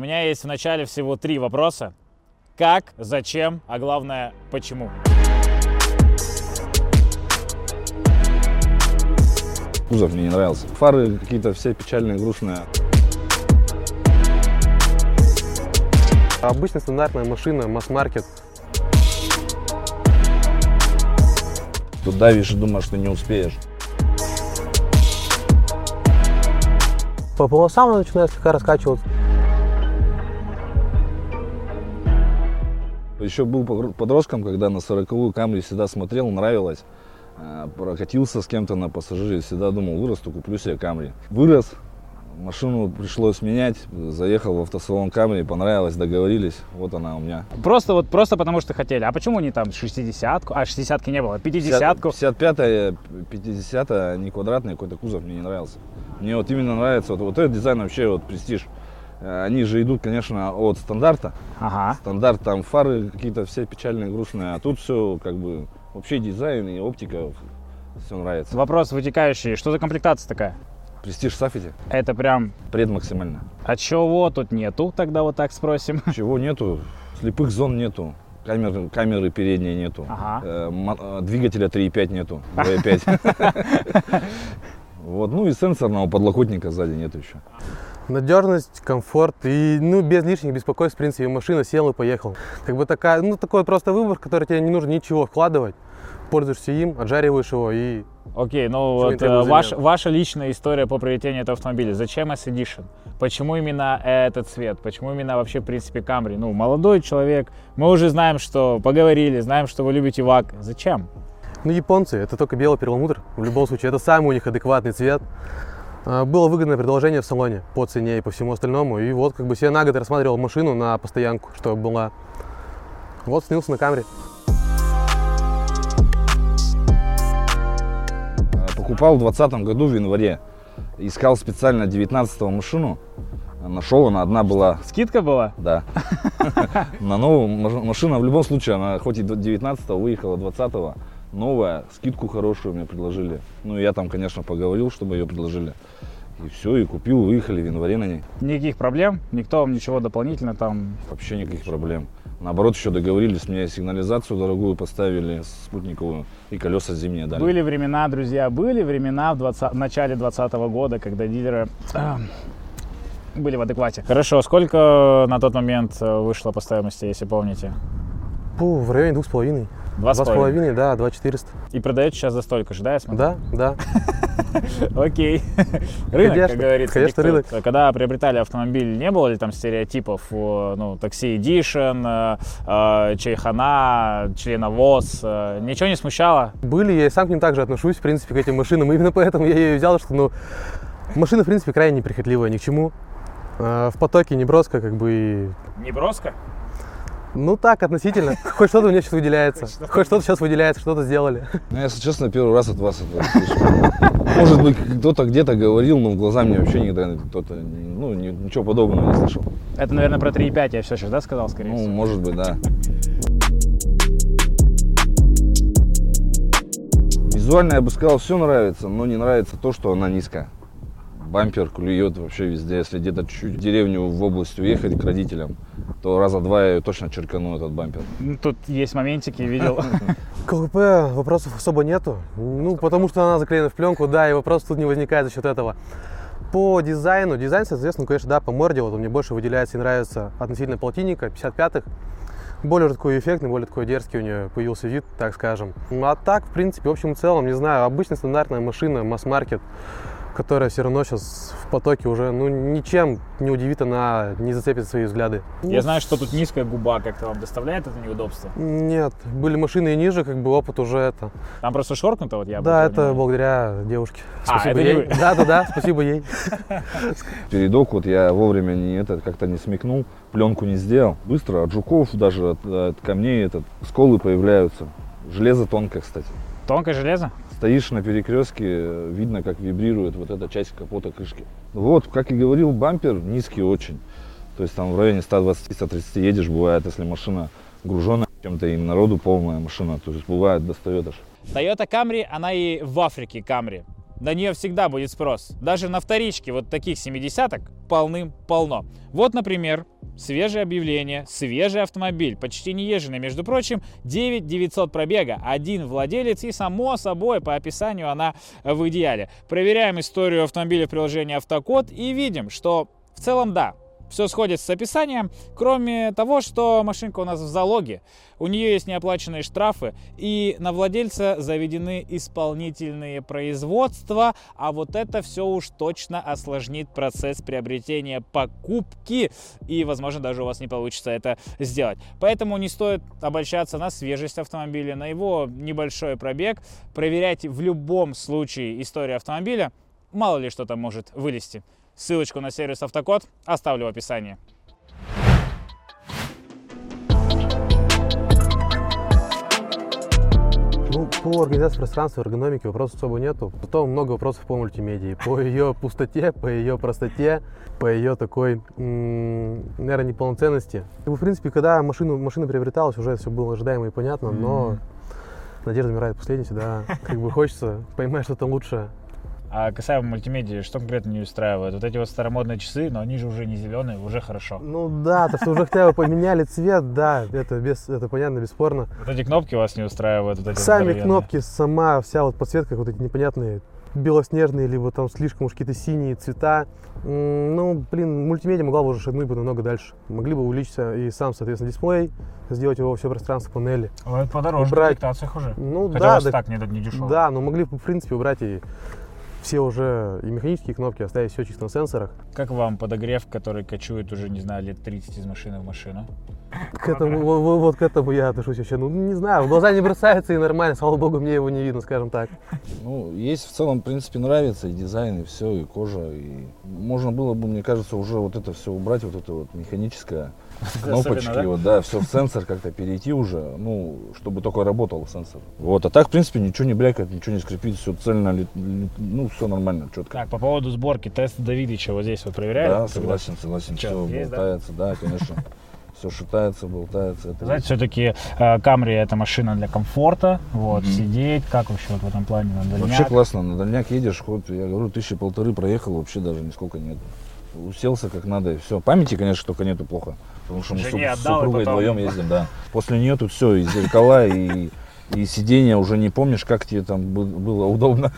У меня есть в начале всего три вопроса. Как, зачем, а главное, почему? Кузов мне не нравился. Фары какие-то все печальные, грустные. Обычная стандартная машина, масс-маркет. Тут давишь и думаешь, что не успеешь. По полосам она начинает слегка раскачиваться. Еще был подростком, когда на 40-ю Камри всегда смотрел, нравилось. А, Прокатился с кем-то на пассажире, всегда думал, вырасту, куплю себе Камри. Вырос, машину пришлось менять, заехал в автосалон Камри, понравилось, договорились, вот она у меня. Просто вот просто потому что хотели. А почему не там 60-ку? А 60-ки не было, 50-ку. 55-я, 50-я, не квадратный какой-то кузов мне не нравился. Мне вот именно нравится, вот, вот этот дизайн вообще, вот престиж. Э, Они же идут, конечно, от стандарта. Ага. Стандарт, там фары какие-то все печальные, грустные, а тут все как бы вообще дизайн и оптика, все нравится. Вопрос вытекающий. Что за комплектация такая? Престиж Safety, Это прям... предмаксимальная. А чего тут нету? Тогда вот так спросим. Чего нету, слепых зон нету, камеры, камеры передние нету, Ага. Э, э, двигателя 3.5 нету, 2.5. Вот, ну и сенсорного подлокотника сзади нету еще. Надежность, комфорт и ну, без лишних беспокойств, в принципе, машина сел и поехал. Как бы такая, ну такой просто выбор, который тебе не нужно ничего вкладывать. Пользуешься им, отжариваешь его и Окей, ну вот э, ваш- ваша личная история по приобретению этого автомобиля. Зачем S-Edition? Почему именно этот цвет? Почему именно вообще, в принципе, Camry? Ну, молодой человек. Мы уже знаем, что поговорили, знаем, что вы любите ВАК. Зачем? Ну, японцы, это только белый перламутр. В любом случае, это самый у них адекватный цвет. А, Было выгодное предложение в салоне по цене и по всему остальному. И вот как бы себе на год рассматривал машину на постоянку, чтобы была. Вот снился на камере. Э, Покупал в 2020 году в январе. Искал специально 19 машину. Нашел, она одна была, Скидка была? да. На новую маш- машина в любом случае, она хоть и 19 выехала 20 новая, скидку хорошую мне предложили. Ну, я там, конечно, поговорил, чтобы ее предложили. И все, и купил, выехали в январе на ней. Никаких проблем? Никто вам ничего дополнительно там... Вообще никаких проблем. Наоборот, еще договорились, мне сигнализацию дорогую поставили, спутниковую, и колеса зимние дали. Были времена, друзья, были времена в, 20 в начале 2020 года, когда дилеры были в адеквате. Хорошо, сколько на тот момент э, вышло по стоимости, если помните? Фу, в районе двух с половиной. Два с половиной, да, два четыреста. И продаете сейчас за столько же, да, я смотрю? Да, да. Окей. Рынок, Конечно, как говорится. конечно, рынок. Когда приобретали автомобиль, не было ли там стереотипов, ну, такси Edition, э, э, чайхана, членовоз? э, Ничего не смущало? Были, я сам к ним также отношусь, в принципе, к этим машинам. Именно поэтому я ее взял, что, ну, машина, в принципе, крайне неприхотливая, ни к чему. В потоке не броско, как бы, Не броско? Ну так, относительно. Хоть что-то у меня сейчас выделяется. Хоть что-то. Сейчас выделяется, что-то сделали. Ну, если честно, первый раз от вас это слышу. Может быть, кто-то где-то говорил, но в глаза мне вообще никогда кто-то, ну, ни- ничего подобного не слышал. Это, наверное, про 3.5 я все сейчас, да, сказал, скорее Ну, всего? может быть, да. Визуально я бы сказал, все нравится, но не нравится то, что она низкая. Бампер клюет вообще везде. Если где-то чуть-чуть в деревню в область уехать к родителям, то раза два я ее точно черкану, этот бампер. Ну, Тут есть моментики, видел. КВП вопросов особо нету. Ну, потому что она заклеена в пленку, да, и вопрос тут не возникает за счет этого. По дизайну, дизайн, соответственно, конечно, да, по морде, вот он мне больше выделяется и нравится относительно полтинника, 55-х. Более такой эффектный, более такой дерзкий у нее появился вид, так скажем. Ну, а так, в принципе, в общем и целом, не знаю, обычная стандартная машина, масс-маркет, которая все равно сейчас в потоке уже, ну, ничем не удивит, она не зацепит свои взгляды. Я знаю, что тут низкая губа как-то вам доставляет это неудобство. Нет, были машины и ниже, как бы опыт уже это. Там просто шоркнуто, вот я Да, это благодаря девушке. А, Спасибо не ей. вы. Да, да, да, спасибо ей. Передок вот я вовремя не это как-то не смекнул, пленку не сделал. Быстро от жуков, даже от, от камней этот, сколы появляются. Железо тонкое, кстати. Тонкое железо? Стоишь на перекрестке, видно, как вибрирует вот эта часть капота крышки. Вот, как и говорил, бампер низкий очень. То есть там в районе 120-130 едешь, бывает, если машина груженная чем-то и народу полная машина, то есть бывает достает аж. Toyota Camry, она и в Африке Camry. На нее всегда будет спрос. Даже на вторичке вот таких 70-ок полным-полно. Вот, например, свежее объявление, свежий автомобиль, почти не езженный, между прочим, 9 900 пробега, один владелец и, само собой, по описанию она в идеале. Проверяем историю автомобиля в приложении Автокод и видим, что в целом да, все сходит с описанием, кроме того, что машинка у нас в залоге, у нее есть неоплаченные штрафы, и на владельца заведены исполнительные производства, а вот это все уж точно осложнит процесс приобретения покупки, и, возможно, даже у вас не получится это сделать. Поэтому не стоит обольщаться на свежесть автомобиля, на его небольшой пробег. Проверяйте в любом случае историю автомобиля, мало ли что там может вылезти. Ссылочку на сервис Автокод оставлю в описании. Ну, по организации пространства, эргономики вопросов особо нету. Потом много вопросов по мультимедии. По ее пустоте, по ее простоте, по ее такой, наверное, неполноценности. И, в принципе, когда машину, машина приобреталась, уже все было ожидаемо и понятно, но надежда умирает последней всегда. Как бы хочется поймать что-то лучшее. А касаемо мультимедиа, что конкретно не устраивает? Вот эти вот старомодные часы, но они же уже не зеленые, уже хорошо. Ну да, то, что уже хотя бы поменяли цвет, да, это, без, это понятно, бесспорно. Вот эти кнопки вас не устраивают? Вот эти Сами кнопки, сама вся вот подсветка, вот эти непонятные белоснежные, либо там слишком уж какие-то синие цвета. Ну, блин, мультимедиа могла бы уже шагнуть бы намного дальше. Могли бы увеличиться и сам, соответственно, дисплей, сделать его все пространство панели. Ну, это подороже Убрать. в комплектациях уже. Ну Хотя да, у вас да, так не, не дешево. да, но могли бы, в принципе, убрать и все уже и механические кнопки, оставить все чисто на сенсорах. Как вам подогрев, который кочует уже, не знаю, лет 30 из машины в машину? К этому, во- во- вот к этому я отношусь вообще, ну, не знаю, в глаза не бросается и нормально, слава богу, мне его не видно, скажем так. Ну, есть в целом, в принципе, нравится и дизайн, и все, и кожа. И можно было бы, мне кажется, уже вот это все убрать, вот это вот механическое, кнопочки, да? вот, да, все в сенсор как-то перейти уже, ну, чтобы только работал сенсор. Вот, а так, в принципе, ничего не брякает, ничего не скрипит, все цельно, ну, все нормально, четко. Так, по поводу сборки, тест Давидыча вот здесь вот проверяли? Да, согласен, согласен, Чё, все есть, болтается, да, конечно. Все шатается, болтается. Это Знаете, все-таки Камри это машина для комфорта, вот, Мгм. сидеть, как вообще вот в этом плане на дальняк? Вообще классно, на дальняк едешь, хоть, я говорю, тысячи полторы проехал, вообще даже нисколько нет. Уселся как надо и все. Памяти, конечно, только нету плохо, потому что мы с Жене супругой потом- вдвоем ездим, да. После нее тут все, и зеркала, и, и сиденье уже не помнишь, как тебе там бы- было удобно.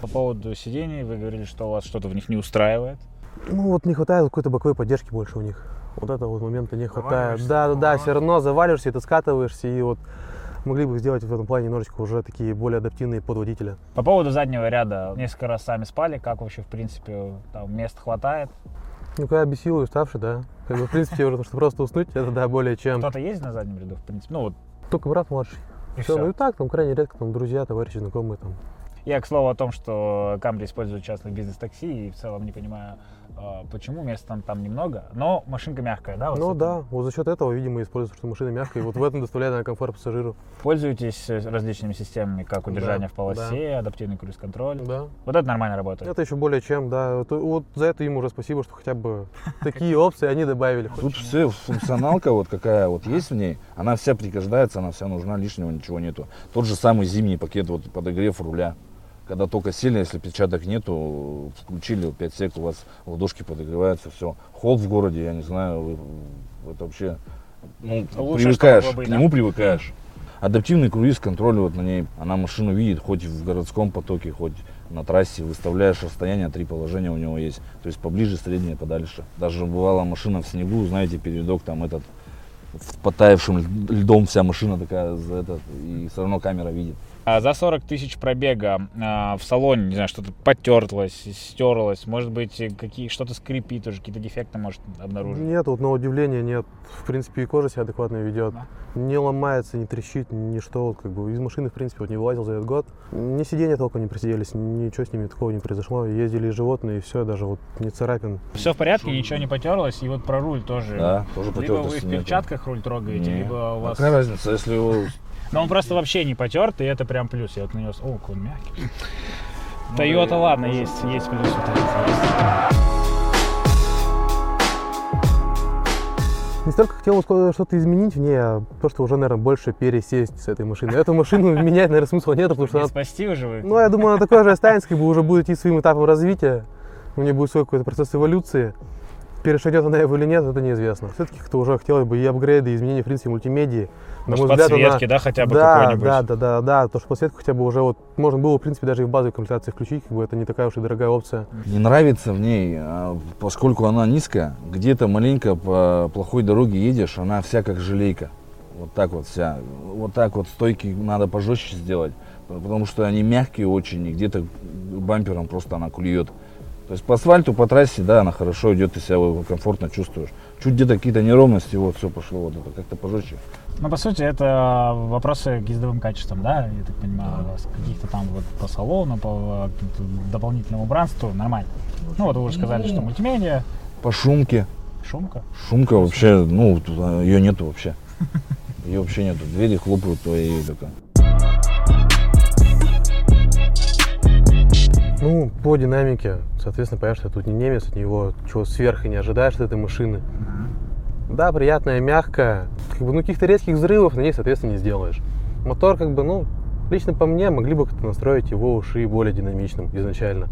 По поводу сидений, вы говорили, что у вас что-то в них не устраивает. Ну вот не хватает какой-то боковой поддержки больше у них. Вот этого вот момента не хватает. Да, да, да, ага. все равно заваливаешься, и ты скатываешься, и вот могли бы сделать в этом плане немножечко уже такие более адаптивные под водителя. По поводу заднего ряда, несколько раз сами спали, как вообще, в принципе, там мест хватает? Ну, когда без силы уставший, да. Как бы, в принципе, уже, что просто уснуть, это, да, более чем. Кто-то есть на заднем ряду, в принципе? Ну вот, Только брат младший. и Все, все. ну и так, там крайне редко, там друзья, товарищи, знакомые там. Я, к слову, о том, что Камри использует частных бизнес-такси, и в целом не понимаю, почему места там, там немного, но машинка мягкая, да? вот ну да, вот за счет этого, видимо, используется, что машина мягкая, и вот в этом доставляет она комфорт пассажиру. Пользуетесь э, различными системами, как удержание Да, в полосе, адаптивный круиз-контроль. Да. Вот это нормально работает. Это еще более чем, да. Вот, вот за это им уже спасибо, что хотя бы такие опции они добавили. Тут все функционалка вот какая вот есть в ней, она вся пригождается, она вся нужна, лишнего ничего нету. Тот же самый зимний пакет, вот подогрев руля. Когда только сели, если печаток нету, включили 5 сек, у вас ладошки подогреваются, все. Холод в городе, я не знаю, вы- это вообще, ну, Лучше, привыкаешь, быть, к да? нему привыкаешь. Адаптивный круиз-контроль вот на ней, она машину видит, хоть в городском потоке, хоть на трассе, выставляешь расстояние, три положения у него есть. То есть поближе, среднее, подальше. Даже бывала машина в снегу, знаете, передок там этот, в потаявшим ль- льдом вся машина такая, за этот, и все равно камера видит. А за 40 тысяч пробега а, в салоне, не знаю, что-то потерлось, стерлось, может быть, какие, что-то скрипит уже, какие-то дефекты может обнаружить. Нет, вот на удивление нет. В принципе, и кожа себя адекватно ведет. Да. Не ломается, не трещит, ничто. Вот, как бы из машины, в принципе, вот не вылазил за этот год. Ни сиденья толком не просиделись, ничего с ними такого не произошло. Ездили животные, и все, даже вот не царапин. Все в порядке, ничего не потерлось, и вот про руль тоже. Да, тоже Либо вы в перчатках руль трогаете, Не. либо у А вас... Какая разница, если его Но он просто вообще не потерт, и это прям плюс. Я вот на него... О, какой он мягкий. Тойота, ладно, есть, есть плюс у. Не столько хотел что-то изменить в ней, а просто уже, наверное, больше пересесть с этой машины. Эту машину менять, наверное, смысла нет, потому что Не она... спасти уже вы? Ну, я думаю, она такой же останется, как бы уже будет идти своим этапом развития. У нее будет свой какой-то процесс эволюции. Перешагнет она его или нет, это неизвестно. Все-таки кто уже хотел бы и апгрейды, и изменения, в принципе, мультимедии. На Может, мой взгляд, она- подсветки, да, хотя бы да, какой-нибудь? да, да, да, да, то, что подсветку хотя бы уже вот можно было, в принципе, даже и в базовой комплектации включить, как бы это не такая уж и дорогая опция. Не нравится в ней, а, поскольку она низкая, где-то маленько по плохой дороге едешь, она вся как желейка. Вот так вот вся. Вот так вот стойки надо пожестче сделать, потому что они мягкие очень, и где-то бампером просто она клюет. То есть по асфальту, по трассе, да, она хорошо идет, ты себя комфортно чувствуешь. Чуть где-то какие-то неровности, вот все пошло, вот это как-то пожестче. Ну, по сути, это вопросы к ездовым качествам, да, я так понимаю, вас каких-то там вот по салону, по каким-то дополнительному убранству, нормально. Ну, вот вы уже сказали, что мультимедиа, По шумке. шумка. Шумка вообще, ну, ее нету вообще. Ее вообще нету. Двери хлопают твои только. Ну, по динамике, соответственно, понятно, что я тут не немец, от него чего сверх и не ожидаешь от этой машины. Да, приятная, мягкая. Как бы, ну, каких-то резких взрывов на ней, соответственно, не сделаешь. Мотор, как бы, ну, лично по мне, могли бы как-то настроить его уши более динамичным изначально.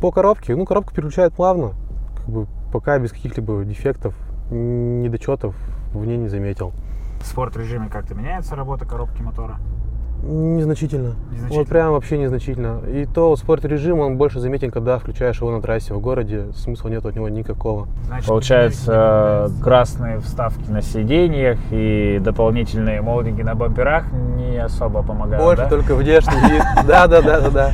По коробке, ну, коробка переключает плавно. Как бы, пока без каких-либо дефектов, недочетов в ней не заметил. В спорт-режиме как-то меняется работа коробки мотора? Незначительно. Незначительно. Вот прям вообще незначительно. И то спорт-режим, он больше заметен, когда включаешь его на трассе в городе. Смысла нет от него никакого. Значит, Получается, красные вставки на сиденьях и дополнительные молдинги на бамперах не особо помогают, Больше да? только внешний вид. Да, да, да, да, да.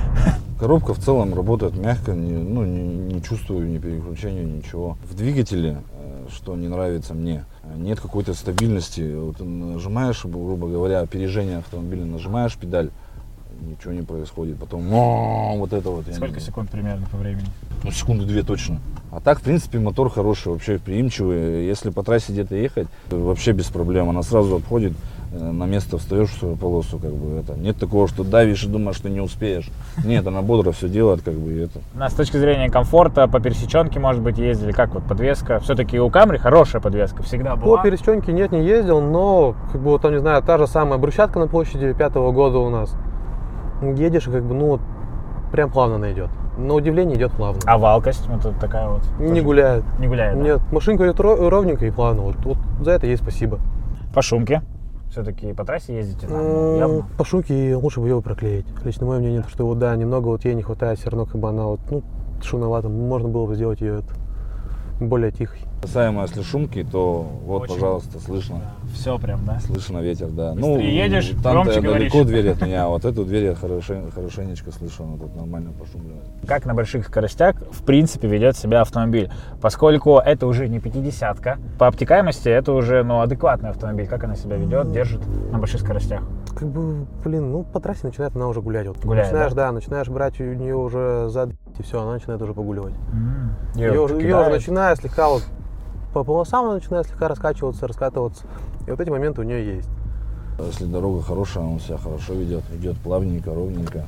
Коробка в целом работает мягко, не, ну, не, не чувствую ни переключения, ничего. В двигателе, что не нравится мне, нет какой-то стабильности. Вот нажимаешь, грубо говоря, опережение автомобиля, нажимаешь педаль, ничего не происходит. Потом «но», вот это вот. Сколько секунд примерно по времени? Ну, секунды две точно. А так, в принципе, мотор хороший, вообще приимчивый. Если по трассе где-то ехать, вообще без проблем. Она сразу обходит, на место встаешь в свою полосу, как бы это. Нет такого, что давишь и думаешь, что не успеешь. Нет, она бодро все делает, как бы это. На, с точки зрения комфорта, по пересеченке, может быть, ездили, как вот подвеска? Все-таки у Камри хорошая подвеска, всегда была. По пересеченке нет, не ездил, но, как бы, вот там, не знаю, та же самая брусчатка на площади пятого года у нас. Едешь, и как бы, ну, прям плавно она идет. На удивление идет плавно. А валкость, вот такая вот. Не тоже гуляет. Не гуляет, да? Нет, машинка идет ро- ровненько и плавно. Вот, вот за это ей спасибо. По шумке. Все-таки по трассе ездите, да? ну, М, явно. По шумке лучше бы ее проклеить. Лично мое мнение, что вот да, немного вот ей не хватает, все равно как бы она вот, ну, шумновато. Можно было бы сделать ее это, более тихой. Касаемо если шумки, то вот, Очень. пожалуйста, слышно. Все прям, да? Слышно ветер, да. Быстрее едешь, там громче далеко говоришь. дверь от меня, а вот эту дверь я хорошен- хорошенечко слышу, она тут нормально пошумливает. Как на больших скоростях, в принципе, ведет себя автомобиль. Поскольку это уже не 50-ка, по обтекаемости это уже ну, адекватный автомобиль. Как она себя ведет, держит на больших скоростях? Как бы, блин, ну по трассе начинает она уже гулять. Вот. Гуляет, начинаешь, да? начинаешь брать у нее уже за и все, она начинает уже погуливать. Её Ее, уже кидает. начиная слегка вот по полосам она начинает слегка раскачиваться, раскатываться. И вот эти моменты у нее есть. Если дорога хорошая, он себя хорошо ведет, идет плавненько, ровненько.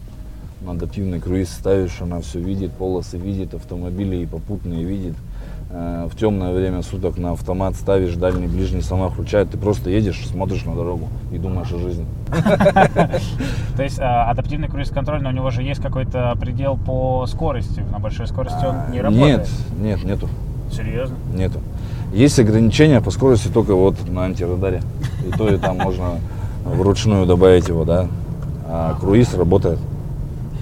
На адаптивный круиз ставишь, она все видит, полосы видит, автомобили и попутные видит. Э, В темное время суток на автомат ставишь, дальний, ближний сама включает. Ты просто едешь, смотришь на дорогу и думаешь о жизни. То есть а, адаптивный круиз-контроль, но у него же есть какой-то предел по скорости. На большой скорости он не работает. Нет, нет, нету, Серьезно? нету. Есть ограничения по скорости только вот на антирадаре. И то, и там можно вручную добавить его, да. А круиз работает.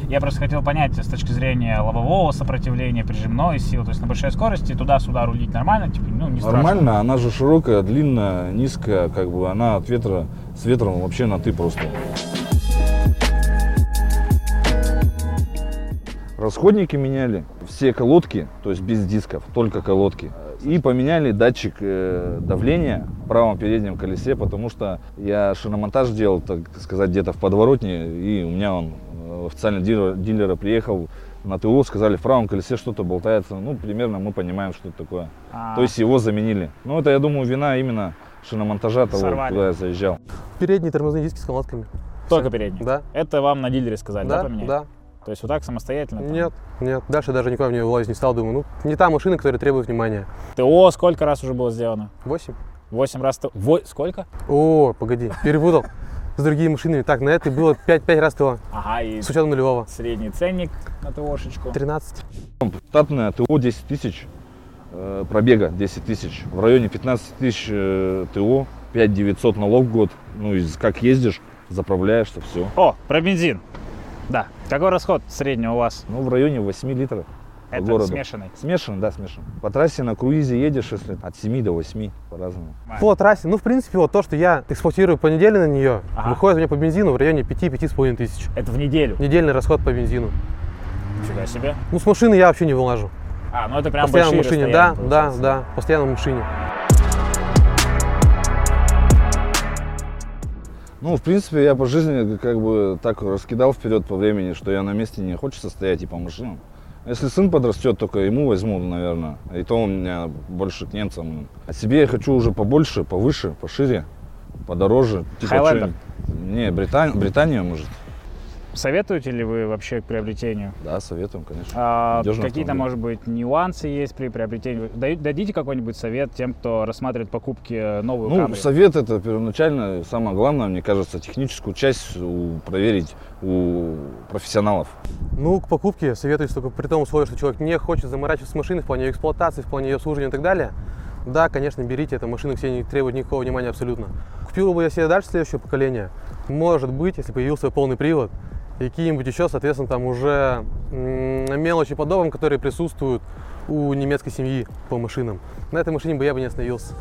Я просто хотел понять с точки зрения лобового сопротивления, прижимной силы. То есть на большой скорости туда-сюда рулить нормально, типа, ну, не страшно. Нормально, она же широкая, длинная, низкая, как бы она от ветра, с ветром вообще на ты просто. Расходники меняли, все колодки, то есть без дисков, только колодки. И поменяли датчик э, давления в правом переднем колесе, потому что я шиномонтаж делал, так сказать, где-то в подворотне, и у меня он э, официальный дилер, дилера приехал на ТО, сказали, в правом колесе что-то болтается. Ну, примерно мы понимаем, что это такое. А, То есть его заменили. Ну, это, я думаю, вина именно шиномонтажа того, Сорвали. куда я заезжал. Передние тормозные диски с колодками. только передний. Да. Это вам на дилере сказали, да, Да, поменять? да. То есть вот так самостоятельно? там? Нет, нет. Дальше даже никуда в нее влазить не стал. Думаю, ну, не та машина, которая требует внимания. ТО сколько раз уже было сделано? Восемь. Восемь раз ТО. Во- Сколько? О, погоди, перепутал с другими машинами. Так, на этой было 5, 5 раз ТО, Ага, и с учетом нулевого. средний ценник на ТОшечку. 13. Штатная ТО 10 тысяч, э, пробега 10 тысяч. В районе 15 тысяч э, ТО, 5 900 налог в год. Ну, и как ездишь, заправляешься, все. О, про бензин. Да. Какой расход средний у вас? Ну, в районе 8 литров Это городу. смешанный. Смешанный, да, смешанный. По трассе на круизе едешь, если от 7 до 8 по-разному. По трассе, ну, в принципе, вот то, что я эксплуатирую по неделе на нее, Ага. выходит у меня по бензину в районе 5-5,5 тысяч. Это в неделю. Недельный расход по бензину. Нифига себе. Ну, с машины я вообще не вылажу. А, ну это прям постоянно в машине, да, да, да, постоянно в машине. Ну, в принципе, я по жизни как бы так раскидал вперед по времени, что я на месте не хочется стоять и по машинам. Если сын подрастет, только ему возьму, наверное. И то у меня больше к немцам. А себе я хочу уже побольше, повыше, пошире, подороже. Типа Хайлендер? Не, Британ... Британия, может. Советуете ли вы вообще к приобретению? Да, советуем, конечно. А, Надежный какие-то, автомобиль. может быть, нюансы есть при приобретении? Дадите какой-нибудь совет тем, кто рассматривает покупки э, новую Ну, Camry? совет это первоначально, самое главное, мне кажется, техническую часть у- проверить у профессионалов. Ну, к покупке советуюсь только при том условии, что человек не хочет заморачиваться с машиной в плане ее эксплуатации, в плане ее обслуживания и так далее. Да, конечно, берите, эта машина к себе не требует никакого внимания абсолютно. Купил бы я себе дальше следующее поколение? Может быть, если появился полный привод, и какие-нибудь еще, соответственно, там уже мелочи по домам, которые присутствуют у немецкой семьи по машинам. На этой машине бы я бы не остановился.